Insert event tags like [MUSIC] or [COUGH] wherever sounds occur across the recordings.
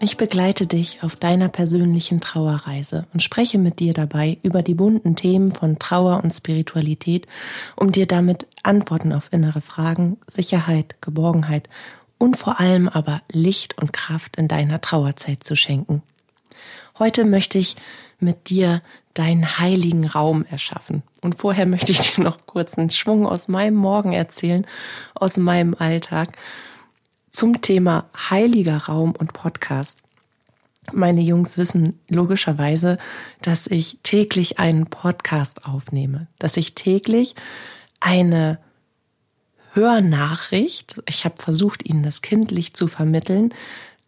Ich begleite dich auf deiner persönlichen Trauerreise und spreche mit dir dabei über die bunten Themen von Trauer und Spiritualität, um dir damit Antworten auf innere Fragen, Sicherheit, Geborgenheit und vor allem aber Licht und Kraft in deiner Trauerzeit zu schenken. Heute möchte ich mit dir deinen heiligen Raum erschaffen. Und vorher möchte ich dir noch kurz einen Schwung aus meinem Morgen erzählen, aus meinem Alltag zum Thema heiliger Raum und Podcast. Meine Jungs wissen logischerweise, dass ich täglich einen Podcast aufnehme, dass ich täglich eine Hörnachricht, ich habe versucht, ihnen das kindlich zu vermitteln,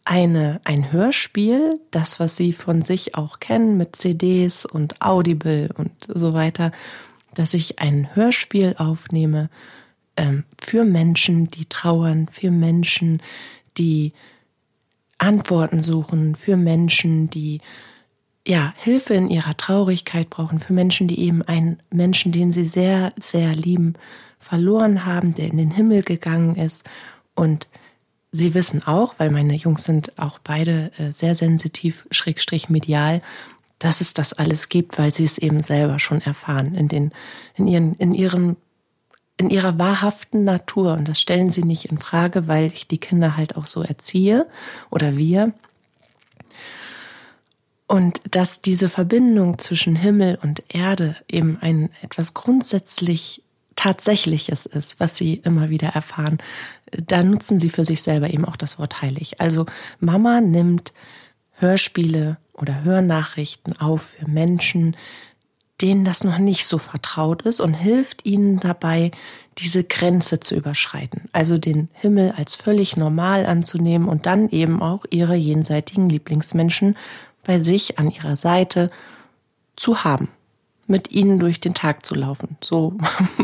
eine, ein Hörspiel, das, was sie von sich auch kennen mit CDs und Audible und so weiter, dass ich ein Hörspiel aufnehme, ähm, für Menschen, die trauern, für Menschen, die Antworten suchen, für Menschen, die ja Hilfe in ihrer Traurigkeit brauchen, für Menschen, die eben einen Menschen, den sie sehr, sehr lieben, verloren haben, der in den Himmel gegangen ist. Und sie wissen auch, weil meine Jungs sind auch beide äh, sehr sensitiv, schrägstrich medial, dass es das alles gibt, weil sie es eben selber schon erfahren in den, in ihren, in ihren in ihrer wahrhaften Natur. Und das stellen sie nicht in Frage, weil ich die Kinder halt auch so erziehe oder wir. Und dass diese Verbindung zwischen Himmel und Erde eben ein etwas grundsätzlich Tatsächliches ist, was sie immer wieder erfahren, da nutzen sie für sich selber eben auch das Wort heilig. Also Mama nimmt Hörspiele oder Hörnachrichten auf für Menschen, denen das noch nicht so vertraut ist und hilft ihnen dabei, diese Grenze zu überschreiten. Also den Himmel als völlig normal anzunehmen und dann eben auch ihre jenseitigen Lieblingsmenschen bei sich an ihrer Seite zu haben, mit ihnen durch den Tag zu laufen. So,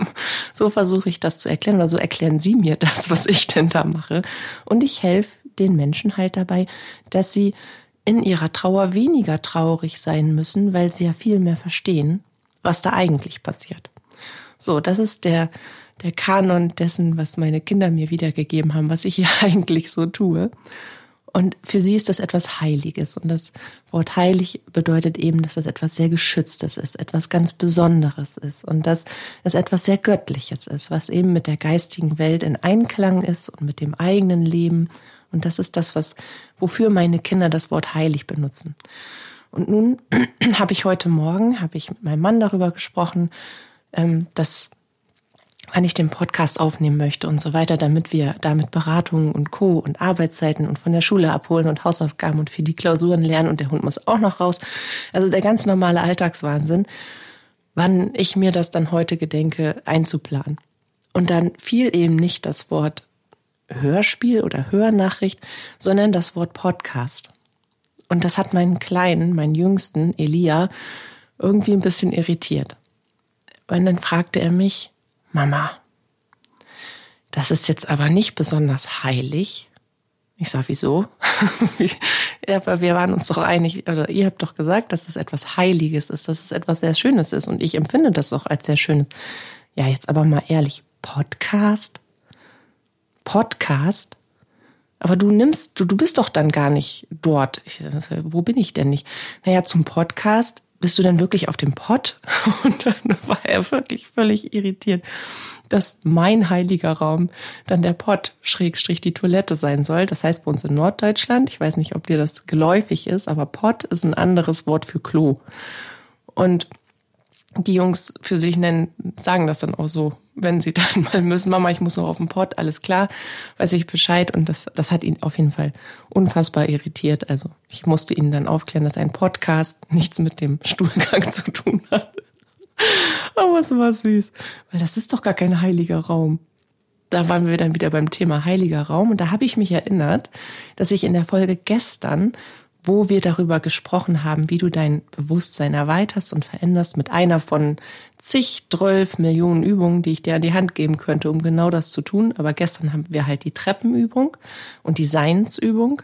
[LAUGHS] so versuche ich das zu erklären oder so erklären sie mir das, was ich denn da mache. Und ich helfe den Menschen halt dabei, dass sie in ihrer Trauer weniger traurig sein müssen, weil sie ja viel mehr verstehen, was da eigentlich passiert. So, das ist der, der Kanon dessen, was meine Kinder mir wiedergegeben haben, was ich [LAUGHS] hier eigentlich so tue. Und für sie ist das etwas Heiliges. Und das Wort heilig bedeutet eben, dass das etwas sehr Geschütztes ist, etwas ganz Besonderes ist und dass es etwas sehr Göttliches ist, was eben mit der geistigen Welt in Einklang ist und mit dem eigenen Leben und das ist das, was, wofür meine Kinder das Wort heilig benutzen. Und nun [CLEARS THROAT] habe ich heute Morgen, habe ich mit meinem Mann darüber gesprochen, ähm, dass wann ich den Podcast aufnehmen möchte und so weiter, damit wir damit Beratungen und Co. und Arbeitszeiten und von der Schule abholen und Hausaufgaben und für die Klausuren lernen und der Hund muss auch noch raus. Also der ganz normale Alltagswahnsinn, wann ich mir das dann heute gedenke einzuplanen. Und dann fiel eben nicht das Wort Hörspiel oder Hörnachricht, sondern das Wort Podcast. Und das hat meinen Kleinen, meinen Jüngsten, Elia, irgendwie ein bisschen irritiert. Und dann fragte er mich, Mama, das ist jetzt aber nicht besonders heilig. Ich sag, wieso? [LAUGHS] aber wir waren uns doch einig, oder ihr habt doch gesagt, dass es etwas Heiliges ist, dass es etwas sehr Schönes ist. Und ich empfinde das auch als sehr Schönes. Ja, jetzt aber mal ehrlich, Podcast? Podcast, aber du nimmst, du, du bist doch dann gar nicht dort. Ich, wo bin ich denn nicht? Naja, zum Podcast bist du denn wirklich auf dem Pott? [LAUGHS] Und dann war er wirklich völlig irritiert, dass mein heiliger Raum dann der Pott schrägstrich die Toilette sein soll. Das heißt bei uns in Norddeutschland, ich weiß nicht, ob dir das geläufig ist, aber Pott ist ein anderes Wort für Klo. Und die Jungs für sich nennen, sagen das dann auch so, wenn sie [LAUGHS] dann mal müssen, Mama, ich muss noch auf den Pott, alles klar, weiß ich Bescheid. Und das, das hat ihn auf jeden Fall unfassbar irritiert. Also ich musste ihnen dann aufklären, dass ein Podcast [LAUGHS] nichts mit dem Stuhlgang [LAUGHS] zu tun hat. Aber es war süß, weil das ist doch gar kein heiliger Raum. Da waren wir dann wieder beim Thema heiliger Raum und da habe ich mich erinnert, dass ich in der Folge gestern wo wir darüber gesprochen haben, wie du dein Bewusstsein erweiterst und veränderst mit einer von zig, zwölf Millionen Übungen, die ich dir an die Hand geben könnte, um genau das zu tun. Aber gestern haben wir halt die Treppenübung und die Seinsübung,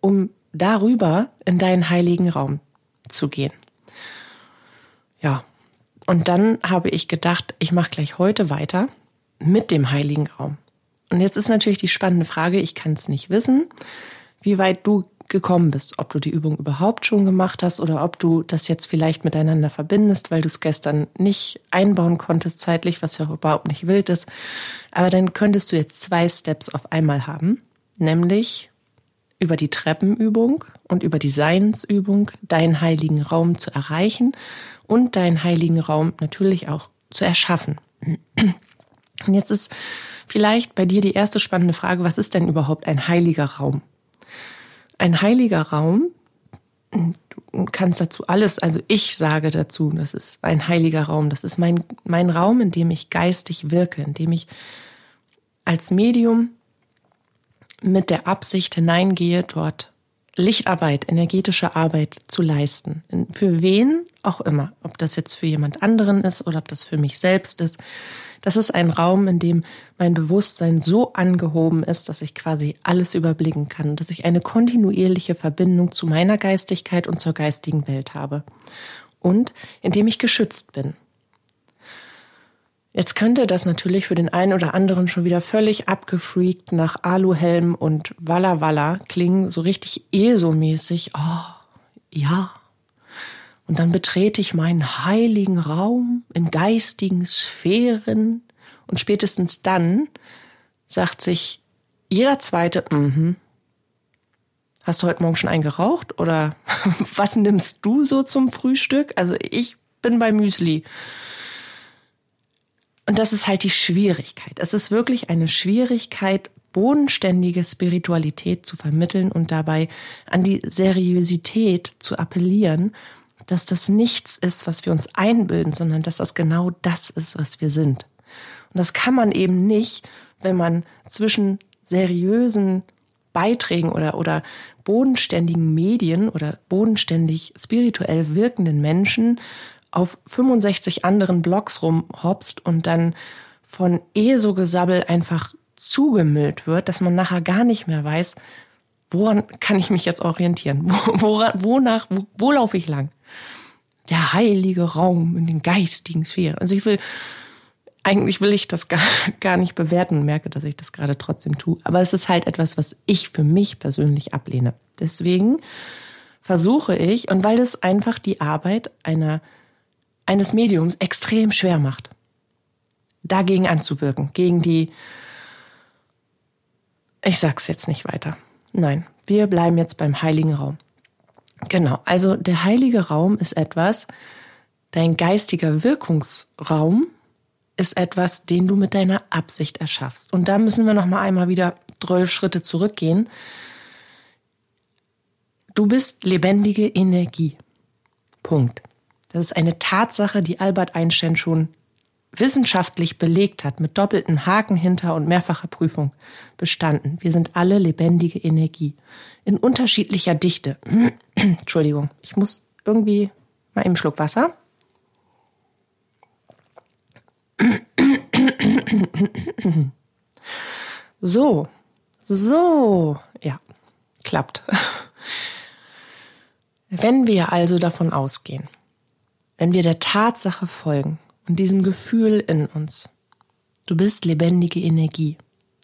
um darüber in deinen heiligen Raum zu gehen. Ja, und dann habe ich gedacht, ich mache gleich heute weiter mit dem heiligen Raum. Und jetzt ist natürlich die spannende Frage, ich kann es nicht wissen, wie weit du gekommen bist, ob du die Übung überhaupt schon gemacht hast oder ob du das jetzt vielleicht miteinander verbindest, weil du es gestern nicht einbauen konntest zeitlich, was ja auch überhaupt nicht wild ist. Aber dann könntest du jetzt zwei Steps auf einmal haben, nämlich über die Treppenübung und über die Seinsübung deinen heiligen Raum zu erreichen und deinen heiligen Raum natürlich auch zu erschaffen. Und jetzt ist vielleicht bei dir die erste spannende Frage, was ist denn überhaupt ein heiliger Raum? Ein heiliger Raum, du kannst dazu alles, also ich sage dazu, das ist ein heiliger Raum, das ist mein, mein Raum, in dem ich geistig wirke, in dem ich als Medium mit der Absicht hineingehe, dort Lichtarbeit, energetische Arbeit zu leisten. Für wen auch immer. Ob das jetzt für jemand anderen ist oder ob das für mich selbst ist. Das ist ein Raum, in dem mein Bewusstsein so angehoben ist, dass ich quasi alles überblicken kann, dass ich eine kontinuierliche Verbindung zu meiner Geistigkeit und zur geistigen Welt habe. Und in dem ich geschützt bin. Jetzt könnte das natürlich für den einen oder anderen schon wieder völlig abgefreakt nach Aluhelm und Walla Walla klingen, so richtig ESO-mäßig. Oh, ja. Und dann betrete ich meinen heiligen Raum in geistigen Sphären und spätestens dann sagt sich jeder zweite, mhm. Hast du heute Morgen schon eingeraucht oder [LAUGHS] was nimmst du so zum Frühstück? Also ich bin bei Müsli. Und das ist halt die Schwierigkeit. Es ist wirklich eine Schwierigkeit, bodenständige Spiritualität zu vermitteln und dabei an die Seriosität zu appellieren, dass das nichts ist, was wir uns einbilden, sondern dass das genau das ist, was wir sind. Und das kann man eben nicht, wenn man zwischen seriösen Beiträgen oder, oder bodenständigen Medien oder bodenständig spirituell wirkenden Menschen auf 65 anderen Blogs rumhopst und dann von ESO-Gesabbel einfach zugemüllt wird, dass man nachher gar nicht mehr weiß, woran kann ich mich jetzt orientieren? [LAUGHS] Woran, wonach, wo, wo laufe ich lang? Der heilige Raum in den geistigen Sphären. Also ich will, eigentlich will ich das gar, [LAUGHS] gar nicht bewerten und merke, dass ich das gerade trotzdem tue. Aber es ist halt etwas, was ich für mich persönlich ablehne. Deswegen versuche ich, und weil das einfach die Arbeit einer eines Mediums extrem schwer macht, dagegen anzuwirken, gegen die, ich sag's jetzt nicht weiter. Nein, wir bleiben jetzt beim heiligen Raum. Genau, also der heilige Raum ist etwas, dein geistiger Wirkungsraum ist etwas, den du mit deiner Absicht erschaffst. Und da müssen wir noch mal einmal wieder zwölf Schritte zurückgehen. Du bist lebendige Energie. Punkt. Das ist eine Tatsache, die Albert Einstein schon wissenschaftlich belegt hat, mit doppelten Haken hinter und mehrfacher Prüfung bestanden. Wir sind alle lebendige Energie. In unterschiedlicher Dichte. [CLEARS THROAT] Entschuldigung, ich muss irgendwie mal einen Schluck Wasser. [CLEARS THROAT] So, so, ja, klappt. [LAUGHS] Wenn wir also davon ausgehen, wenn wir der Tatsache folgen und diesem Gefühl in uns, du bist lebendige Energie.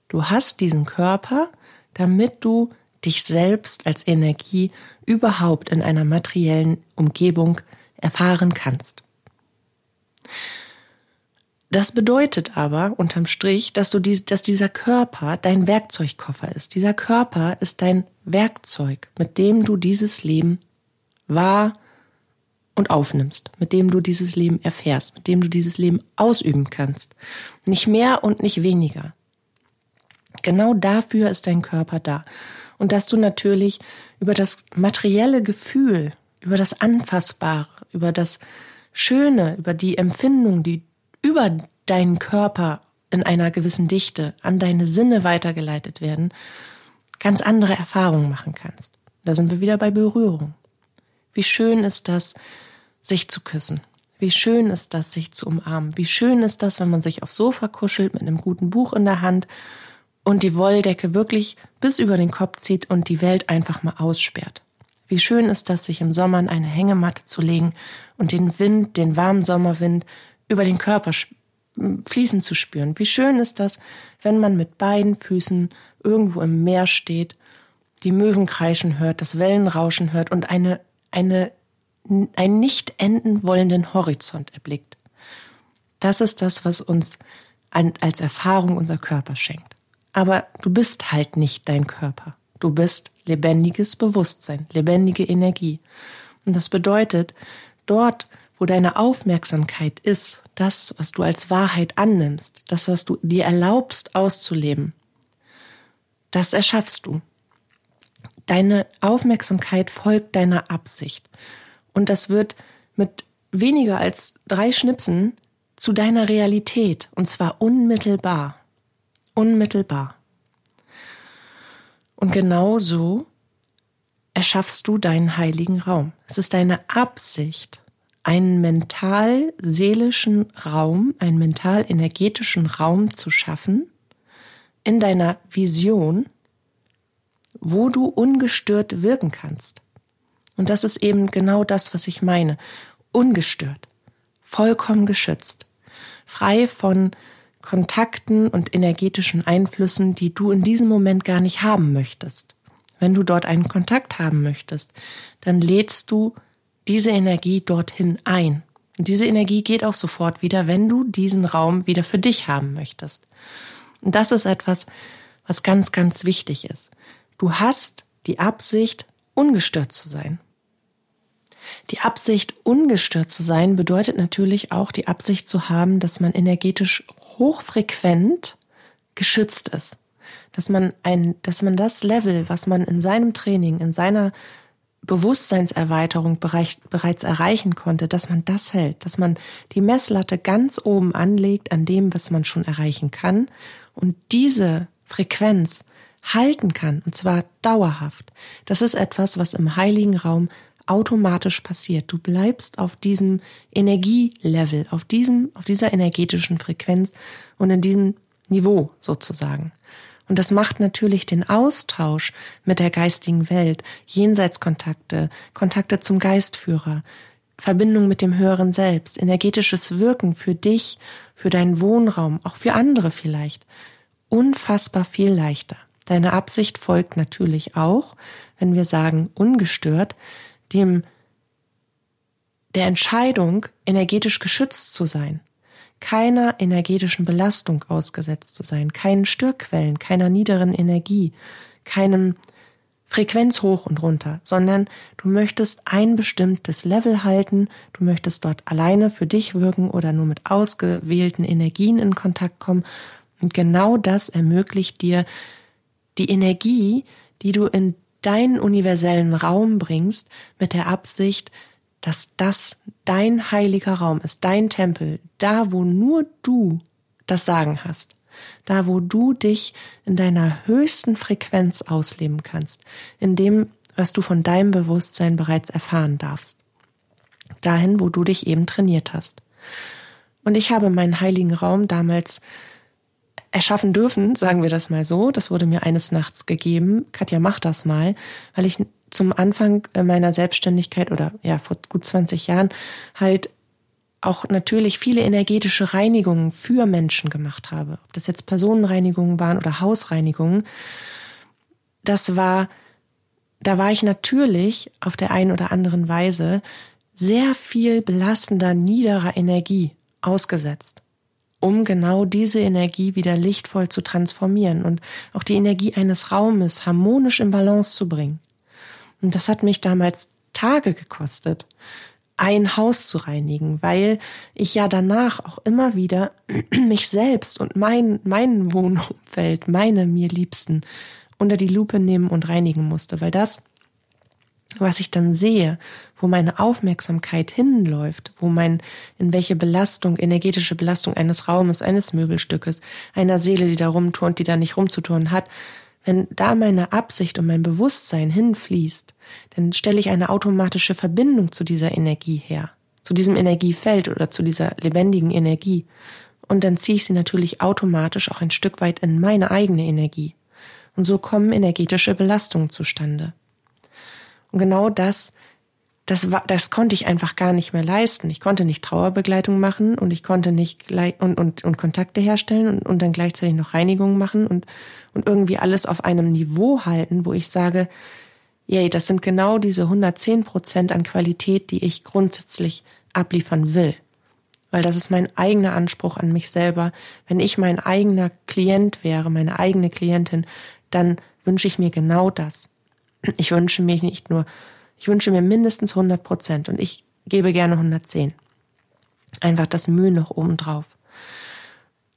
Du hast diesen Körper, damit du dich selbst als Energie überhaupt in einer materiellen Umgebung erfahren kannst. Das bedeutet aber unterm Strich, dass du dies, dass dieser Körper dein Werkzeugkoffer ist. Dieser Körper ist dein Werkzeug, mit dem du dieses Leben wahr und aufnimmst, mit dem du dieses Leben erfährst, mit dem du dieses Leben ausüben kannst. Nicht mehr und nicht weniger. Genau dafür ist dein Körper da. Und dass du natürlich über das materielle Gefühl, über das Anfassbare, über das Schöne, über die Empfindung, die über deinen Körper in einer gewissen Dichte an deine Sinne weitergeleitet werden, ganz andere Erfahrungen machen kannst. Da sind wir wieder bei Berührung. Wie schön ist das, sich zu küssen. Wie schön ist das, sich zu umarmen. Wie schön ist das, wenn man sich aufs Sofa kuschelt mit einem guten Buch in der Hand und die Wolldecke wirklich bis über den Kopf zieht und die Welt einfach mal aussperrt. Wie schön ist das, sich im Sommer in eine Hängematte zu legen und den Wind, den warmen Sommerwind über den Körper fließen zu spüren. Wie schön ist das, wenn man mit beiden Füßen irgendwo im Meer steht, die Möwen kreischen hört, das Wellenrauschen hört und eine, eine, einen nicht enden wollenden Horizont erblickt. Das ist das, was uns als Erfahrung unser Körper schenkt. Aber du bist halt nicht dein Körper. Du bist lebendiges Bewusstsein, lebendige Energie. Und das bedeutet, dort, wo deine Aufmerksamkeit ist, das, was du als Wahrheit annimmst, das, was du dir erlaubst auszuleben, das erschaffst du. Deine Aufmerksamkeit folgt deiner Absicht. Und das wird mit weniger als drei Schnipsen zu deiner Realität. Und zwar unmittelbar. Unmittelbar. Und genau so erschaffst du deinen heiligen Raum. Es ist deine Absicht, einen mental-seelischen Raum, einen mental-energetischen Raum zu schaffen in deiner Vision, wo du ungestört wirken kannst. Und das ist eben genau das, was ich meine. Ungestört, vollkommen geschützt, frei von Kontakten und energetischen Einflüssen, die du in diesem Moment gar nicht haben möchtest. Wenn du dort einen Kontakt haben möchtest, dann lädst du diese Energie dorthin ein. Und diese Energie geht auch sofort wieder, wenn du diesen Raum wieder für dich haben möchtest. Und das ist etwas, was ganz, ganz wichtig ist. Du hast die Absicht, ungestört zu sein. Die Absicht, ungestört zu sein, bedeutet natürlich auch die Absicht zu haben, dass man energetisch hochfrequent geschützt ist. Dass man ein, dass man das Level, was man in seinem Training, in seiner Bewusstseinserweiterung bereits erreichen konnte, dass man das hält, dass man die Messlatte ganz oben anlegt an dem, was man schon erreichen kann und diese Frequenz halten kann, und zwar dauerhaft. Das ist etwas, was im heiligen Raum automatisch passiert. Du bleibst auf diesem Energielevel, auf diesem, auf dieser energetischen Frequenz und in diesem Niveau sozusagen. Und das macht natürlich den Austausch mit der geistigen Welt, Jenseitskontakte, Kontakte zum Geistführer, Verbindung mit dem höheren Selbst, energetisches Wirken für dich, für deinen Wohnraum, auch für andere vielleicht, unfassbar viel leichter. Deine Absicht folgt natürlich auch, wenn wir sagen ungestört, dem der Entscheidung, energetisch geschützt zu sein, keiner energetischen Belastung ausgesetzt zu sein, keinen Störquellen, keiner niederen Energie, keinem Frequenz hoch und runter, sondern du möchtest ein bestimmtes Level halten, du möchtest dort alleine für dich wirken oder nur mit ausgewählten Energien in Kontakt kommen. Und genau das ermöglicht dir die Energie, die du in deinen universellen Raum bringst, mit der Absicht, dass das dein heiliger Raum ist, dein Tempel, da wo nur du das Sagen hast, da wo du dich in deiner höchsten Frequenz ausleben kannst, in dem, was du von deinem Bewusstsein bereits erfahren darfst, dahin, wo du dich eben trainiert hast. Und ich habe meinen heiligen Raum damals erschaffen dürfen, sagen wir das mal so. Das wurde mir eines Nachts gegeben. Katja, mach das mal, weil ich zum Anfang meiner Selbstständigkeit oder ja, vor gut 20 Jahren halt auch natürlich viele energetische Reinigungen für Menschen gemacht habe. Ob das jetzt Personenreinigungen waren oder Hausreinigungen. Das war, da war ich natürlich auf der einen oder anderen Weise sehr viel belastender, niederer Energie ausgesetzt um genau diese Energie wieder lichtvoll zu transformieren und auch die Energie eines Raumes harmonisch in Balance zu bringen. Und das hat mich damals Tage gekostet, ein Haus zu reinigen, weil ich ja danach auch immer wieder [CLEARS THROAT] mich selbst und mein, mein Wohnumfeld, meine mir Liebsten unter die Lupe nehmen und reinigen musste, weil das was ich dann sehe, wo meine Aufmerksamkeit hinläuft, wo mein, in welche Belastung, energetische Belastung eines Raumes, eines Möbelstückes, einer Seele, die da rumturnt, die da nicht rumzuturnen hat, wenn da meine Absicht und mein Bewusstsein hinfließt, dann stelle ich eine automatische Verbindung zu dieser Energie her, zu diesem Energiefeld oder zu dieser lebendigen Energie. Und dann ziehe ich sie natürlich automatisch auch ein Stück weit in meine eigene Energie. Und so kommen energetische Belastungen zustande. Und genau das das war, das konnte ich einfach gar nicht mehr leisten. Ich konnte nicht Trauerbegleitung machen und ich konnte nicht und, und, und Kontakte herstellen und, und dann gleichzeitig noch Reinigung machen und, und irgendwie alles auf einem Niveau halten, wo ich sage, yay, das sind genau diese 110 Prozent an Qualität, die ich grundsätzlich abliefern will. Weil das ist mein eigener Anspruch an mich selber. Wenn ich mein eigener Klient wäre, meine eigene Klientin, dann wünsche ich mir genau das. Ich wünsche mir nicht nur ich wünsche mir mindestens 100 Prozent und ich gebe gerne 110. Einfach das Mühe noch oben drauf.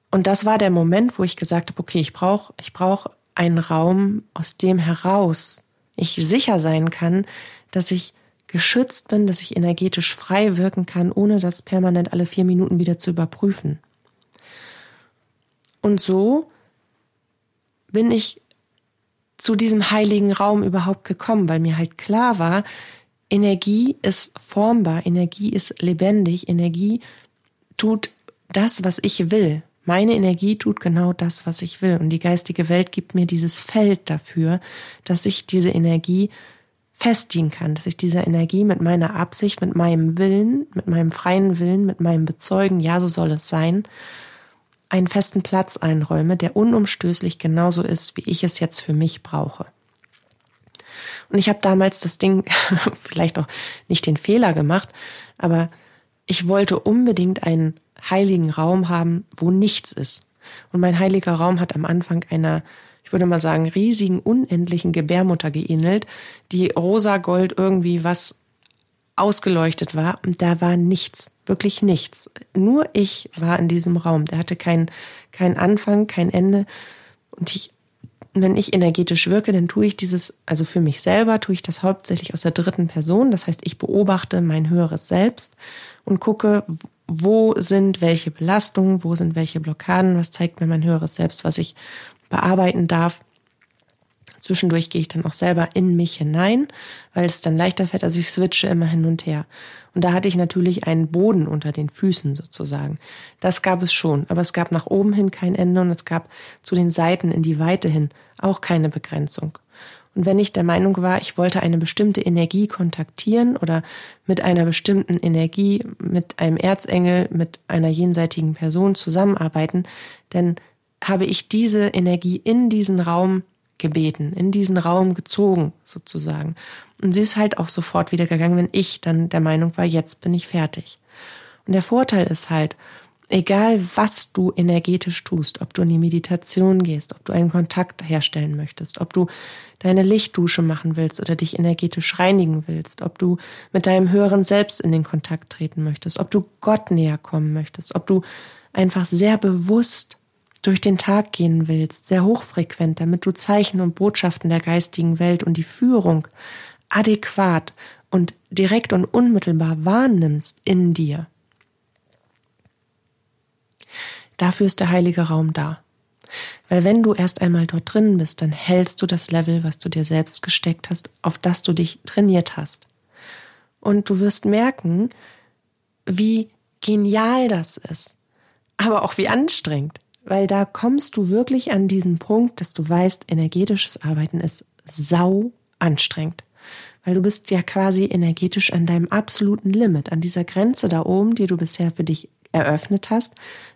Und das war der Moment, wo ich gesagt habe, okay, ich brauche ich brauch einen Raum, aus dem heraus ich sicher sein kann, dass ich geschützt bin, dass ich energetisch frei wirken kann, ohne das permanent alle vier Minuten wieder zu überprüfen. Und so bin ich zu diesem heiligen Raum überhaupt gekommen, weil mir halt klar war, Energie ist formbar, Energie ist lebendig, Energie tut das, was ich will. Meine Energie tut genau das, was ich will. Und die geistige Welt gibt mir dieses Feld dafür, dass ich diese Energie festigen kann, dass ich diese Energie mit meiner Absicht, mit meinem Willen, mit meinem freien Willen, mit meinem Bezeugen, ja, so soll es sein, einen festen Platz einräume, der unumstößlich genauso ist, wie ich es jetzt für mich brauche. Und ich habe damals das Ding [LAUGHS] vielleicht auch nicht den Fehler gemacht, aber ich wollte unbedingt einen heiligen Raum haben, wo nichts ist. Und mein heiliger Raum hat am Anfang einer, ich würde mal sagen, riesigen, unendlichen Gebärmutter geähnelt, die rosa Gold irgendwie was ausgeleuchtet war und da war nichts, wirklich nichts. Nur ich war in diesem Raum. Der hatte keinen kein Anfang, kein Ende. Und ich, wenn ich energetisch wirke, dann tue ich dieses, also für mich selber tue ich das hauptsächlich aus der dritten Person. Das heißt, ich beobachte mein höheres Selbst und gucke, wo sind welche Belastungen, wo sind welche Blockaden, was zeigt mir mein höheres Selbst, was ich bearbeiten darf. Zwischendurch gehe ich dann auch selber in mich hinein, weil es dann leichter fällt. Also ich switche immer hin und her. Und da hatte ich natürlich einen Boden unter den Füßen sozusagen. Das gab es schon, aber es gab nach oben hin kein Ende und es gab zu den Seiten in die Weite hin auch keine Begrenzung. Und wenn ich der Meinung war, ich wollte eine bestimmte Energie kontaktieren oder mit einer bestimmten Energie, mit einem Erzengel, mit einer jenseitigen Person zusammenarbeiten, dann habe ich diese Energie in diesen Raum gebeten, in diesen Raum gezogen sozusagen. Und sie ist halt auch sofort wieder gegangen, wenn ich dann der Meinung war, jetzt bin ich fertig. Und der Vorteil ist halt, egal was du energetisch tust, ob du in die Meditation gehst, ob du einen Kontakt herstellen möchtest, ob du deine Lichtdusche machen willst oder dich energetisch reinigen willst, ob du mit deinem höheren Selbst in den Kontakt treten möchtest, ob du Gott näher kommen möchtest, ob du einfach sehr bewusst durch den Tag gehen willst, sehr hochfrequent, damit du Zeichen und Botschaften der geistigen Welt und die Führung adäquat und direkt und unmittelbar wahrnimmst in dir. Dafür ist der heilige Raum da. Weil wenn du erst einmal dort drin bist, dann hältst du das Level, was du dir selbst gesteckt hast, auf das du dich trainiert hast. Und du wirst merken, wie genial das ist, aber auch wie anstrengend weil da kommst du wirklich an diesen Punkt, dass du weißt, energetisches Arbeiten ist sau anstrengend. Weil du bist ja quasi energetisch an deinem absoluten Limit, an dieser Grenze da oben, die du bisher für dich eröffnet hast.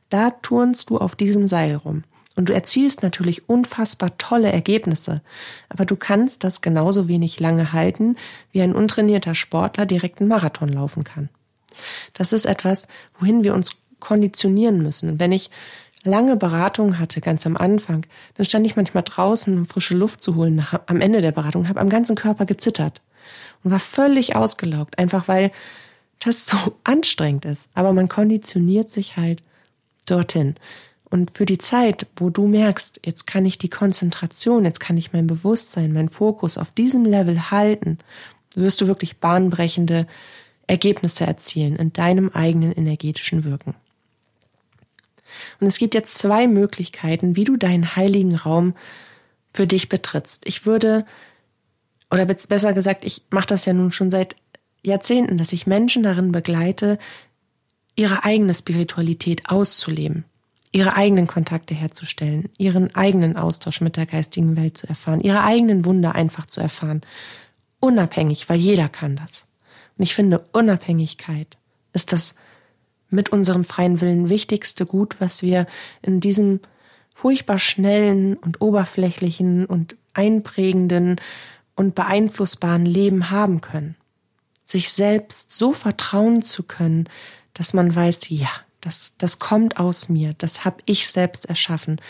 Da turnst du auf diesem Seil rum. Und du erzielst natürlich unfassbar tolle Ergebnisse. Aber du kannst das genauso wenig lange halten, wie ein untrainierter Sportler direkt einen Marathon laufen kann. Das ist etwas, wohin wir uns konditionieren müssen. Und wenn ich lange Beratung hatte, ganz am Anfang, dann stand ich manchmal draußen, um frische Luft zu holen, nach, am Ende der Beratung, habe am ganzen Körper gezittert und war völlig ausgelaugt, einfach weil das so [LAUGHS] anstrengend ist. Aber man konditioniert sich halt dorthin. Und für die Zeit, wo du merkst, jetzt kann ich die Konzentration, jetzt kann ich mein Bewusstsein, mein Fokus auf diesem Level halten, wirst du wirklich bahnbrechende Ergebnisse erzielen in deinem eigenen energetischen Wirken. Und es gibt jetzt zwei Möglichkeiten, wie du deinen heiligen Raum für dich betrittst. Ich würde, oder besser gesagt, ich mache das ja nun schon seit Jahrzehnten, dass ich Menschen darin begleite, ihre eigene Spiritualität auszuleben, ihre eigenen Kontakte herzustellen, ihren eigenen Austausch mit der geistigen Welt zu erfahren, ihre eigenen Wunder einfach zu erfahren. Unabhängig, weil jeder kann das. Und ich finde, Unabhängigkeit ist das mit unserem freien Willen wichtigste Gut, was wir in diesem furchtbar schnellen und oberflächlichen und einprägenden und beeinflussbaren Leben haben können. Sich selbst so vertrauen zu können, dass man weiß, ja, das, das kommt aus mir, das habe ich selbst erschaffen,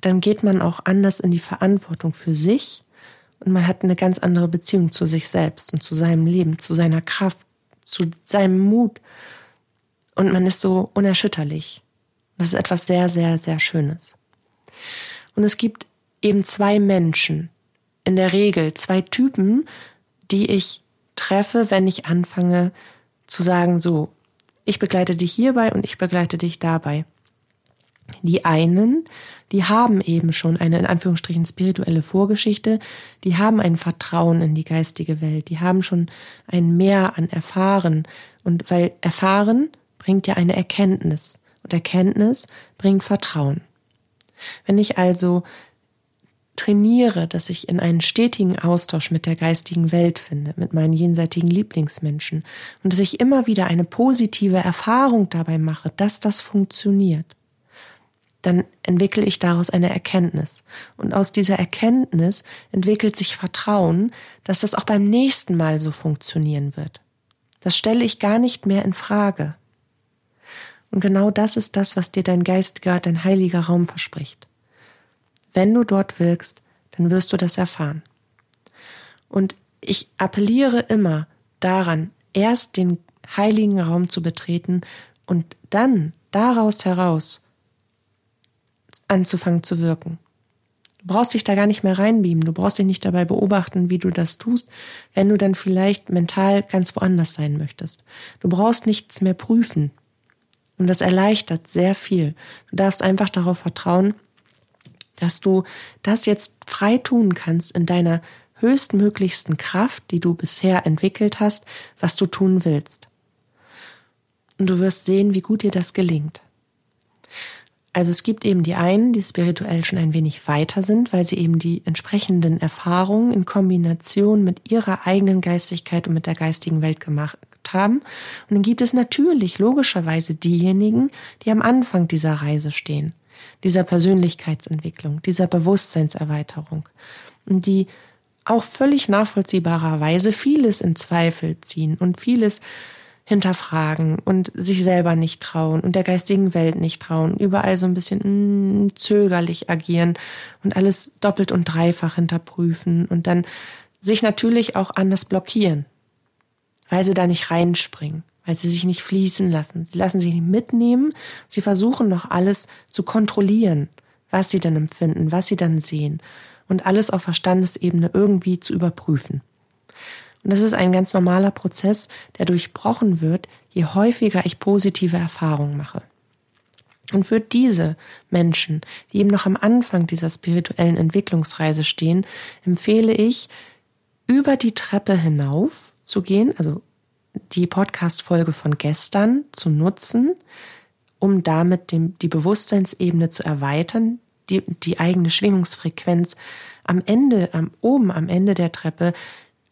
dann geht man auch anders in die Verantwortung für sich und man hat eine ganz andere Beziehung zu sich selbst und zu seinem Leben, zu seiner Kraft, zu seinem Mut und man ist so unerschütterlich. Das ist etwas sehr, sehr, sehr Schönes. Und es gibt eben zwei Menschen, in der Regel zwei Typen, die ich treffe, wenn ich anfange zu sagen, so, ich begleite dich hierbei und ich begleite dich dabei. Die einen, die haben eben schon eine in Anführungsstrichen spirituelle Vorgeschichte, die haben ein Vertrauen in die geistige Welt, die haben schon ein Mehr an Erfahren. Und weil Erfahren bringt ja eine Erkenntnis und Erkenntnis bringt Vertrauen. Wenn ich also trainiere, dass ich in einen stetigen Austausch mit der geistigen Welt finde, mit meinen jenseitigen Lieblingsmenschen und dass ich immer wieder eine positive Erfahrung dabei mache, dass das funktioniert, dann entwickle ich daraus eine Erkenntnis. Und aus dieser Erkenntnis entwickelt sich Vertrauen, dass das auch beim nächsten Mal so funktionieren wird. Das stelle ich gar nicht mehr in Frage. Und genau das ist das, was dir dein geistiger, dein heiliger Raum verspricht. Wenn du dort wirkst, dann wirst du das erfahren. Und ich appelliere immer daran, erst den heiligen Raum zu betreten und dann daraus heraus anzufangen zu wirken. Du brauchst dich da gar nicht mehr reinbeamen, du brauchst dich nicht dabei beobachten, wie du das tust, wenn du dann vielleicht mental ganz woanders sein möchtest. Du brauchst nichts mehr prüfen, und das erleichtert sehr viel. Du darfst einfach darauf vertrauen, dass du das jetzt frei tun kannst in deiner höchstmöglichsten Kraft, die du bisher entwickelt hast, was du tun willst. Und du wirst sehen, wie gut dir das gelingt. Also es gibt eben die einen, die spirituell schon ein wenig weiter sind, weil sie eben die entsprechenden Erfahrungen in Kombination mit ihrer eigenen Geistigkeit und mit der geistigen Welt gemacht haben. Und dann gibt es natürlich logischerweise diejenigen, die am Anfang dieser Reise stehen, dieser Persönlichkeitsentwicklung, dieser Bewusstseinserweiterung und die auch völlig nachvollziehbarerweise vieles in Zweifel ziehen und vieles hinterfragen und sich selber nicht trauen und der geistigen Welt nicht trauen, überall so ein bisschen mm, zögerlich agieren und alles doppelt und dreifach hinterprüfen und dann sich natürlich auch anders blockieren weil sie da nicht reinspringen, weil sie sich nicht fließen lassen. Sie lassen sich nicht mitnehmen. Sie versuchen noch alles zu kontrollieren, was sie dann empfinden, was sie dann sehen und alles auf Verstandesebene irgendwie zu überprüfen. Und das ist ein ganz normaler Prozess, der durchbrochen wird, je häufiger ich positive Erfahrungen mache. Und für diese Menschen, die eben noch am Anfang dieser spirituellen Entwicklungsreise stehen, empfehle ich, über die Treppe hinauf zu gehen, also die Podcast-Folge von gestern zu nutzen, um damit dem, die Bewusstseinsebene zu erweitern, die, die eigene Schwingungsfrequenz am Ende, am oben am Ende der Treppe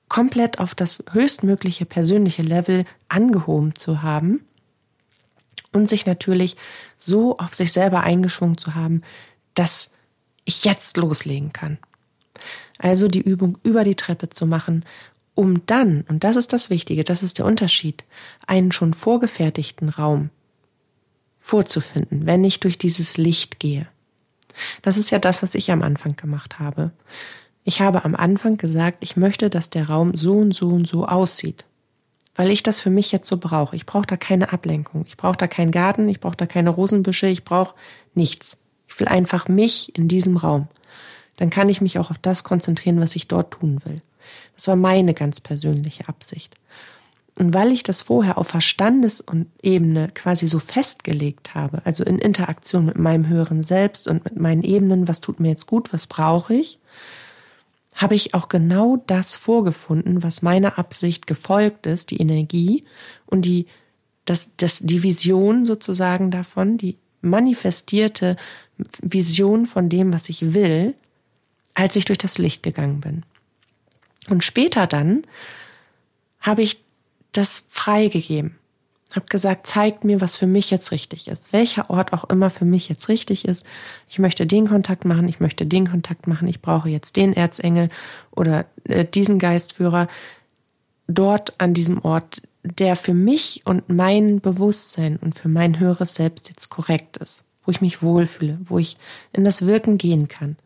komplett auf das höchstmögliche persönliche Level angehoben zu haben und sich natürlich so auf sich selber eingeschwungen zu haben, dass ich jetzt loslegen kann. Also die Übung über die Treppe zu machen um dann, und das ist das Wichtige, das ist der Unterschied, einen schon vorgefertigten Raum vorzufinden, wenn ich durch dieses Licht gehe. Das ist ja das, was ich am Anfang gemacht habe. Ich habe am Anfang gesagt, ich möchte, dass der Raum so und so und so aussieht, weil ich das für mich jetzt so brauche. Ich brauche da keine Ablenkung, ich brauche da keinen Garten, ich brauche da keine Rosenbüsche, ich brauche nichts. Ich will einfach mich in diesem Raum. Dann kann ich mich auch auf das konzentrieren, was ich dort tun will. Das war meine ganz persönliche Absicht. Und weil ich das vorher auf Verstandesebene quasi so festgelegt habe, also in Interaktion mit meinem höheren Selbst und mit meinen Ebenen, was tut mir jetzt gut, was brauche ich, habe ich auch genau das vorgefunden, was meiner Absicht gefolgt ist, die Energie und die, das, das, die Vision sozusagen davon, die manifestierte Vision von dem, was ich will, als ich durch das Licht gegangen bin. Und später dann habe ich das freigegeben. Habe gesagt, zeigt mir, was für mich jetzt richtig ist. Welcher Ort auch immer für mich jetzt richtig ist. Ich möchte den Kontakt machen, ich möchte den Kontakt machen, ich brauche jetzt den Erzengel oder äh, diesen Geistführer dort an diesem Ort, der für mich und mein Bewusstsein und für mein höheres Selbst jetzt korrekt ist, wo ich mich wohlfühle, wo ich in das Wirken gehen kann.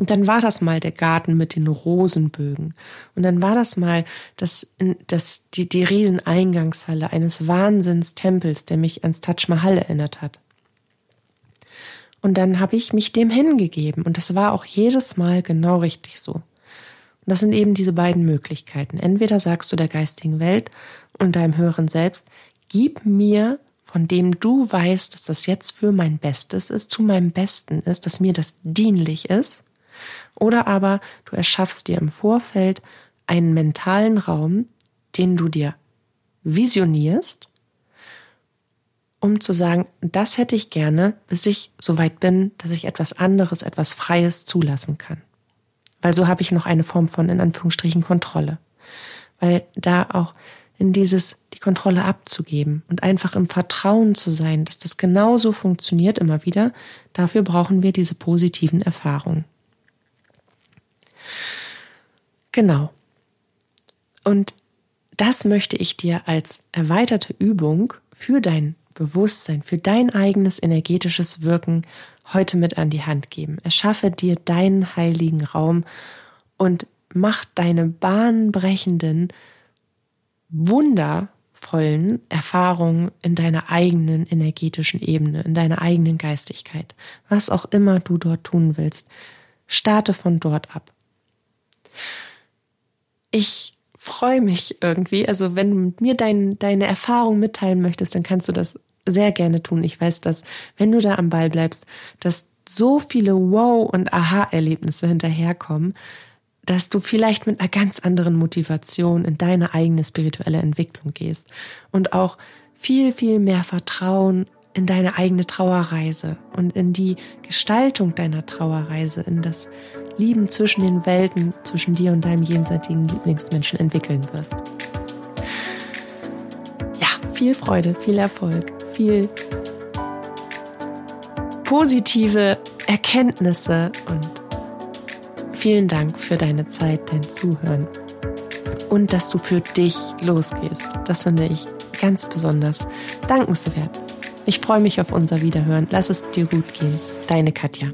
Und dann war das mal der Garten mit den Rosenbögen. Und dann war das mal das, das, die, die Rieseneingangshalle eines Wahnsinnstempels, der mich ans Taj Mahal erinnert hat. Und dann habe ich mich dem hingegeben. Und das war auch jedes Mal genau richtig so. Und das sind eben diese beiden Möglichkeiten. Entweder sagst du der geistigen Welt und deinem höheren Selbst, gib mir von dem du weißt, dass das jetzt für mein Bestes ist, zu meinem Besten ist, dass mir das dienlich ist. Oder aber du erschaffst dir im Vorfeld einen mentalen Raum, den du dir visionierst, um zu sagen, das hätte ich gerne, bis ich so weit bin, dass ich etwas anderes, etwas Freies zulassen kann. Weil so habe ich noch eine Form von, in Anführungsstrichen, Kontrolle. Weil da auch in dieses, die Kontrolle abzugeben und einfach im Vertrauen zu sein, dass das genauso funktioniert immer wieder, dafür brauchen wir diese positiven Erfahrungen. Genau. Und das möchte ich dir als erweiterte Übung für dein Bewusstsein, für dein eigenes energetisches Wirken heute mit an die Hand geben. Erschaffe dir deinen heiligen Raum und mach deine bahnbrechenden, wundervollen Erfahrungen in deiner eigenen energetischen Ebene, in deiner eigenen Geistigkeit. Was auch immer du dort tun willst, starte von dort ab ich freue mich irgendwie. Also wenn du mit mir dein, deine Erfahrung mitteilen möchtest, dann kannst du das sehr gerne tun. Ich weiß, dass wenn du da am Ball bleibst, dass so viele Wow- und Aha-Erlebnisse hinterherkommen, dass du vielleicht mit einer ganz anderen Motivation in deine eigene spirituelle Entwicklung gehst und auch viel, viel mehr Vertrauen in deine eigene Trauerreise und in die Gestaltung deiner Trauerreise, in das Lieben zwischen den Welten, zwischen dir und deinem jenseitigen Lieblingsmenschen entwickeln wirst. Ja, viel Freude, viel Erfolg, viel positive Erkenntnisse und vielen Dank für deine Zeit, dein Zuhören und dass du für dich losgehst. Das finde ich ganz besonders dankenswert. Ich freue mich auf unser Wiederhören. Lass es dir gut gehen. Deine Katja.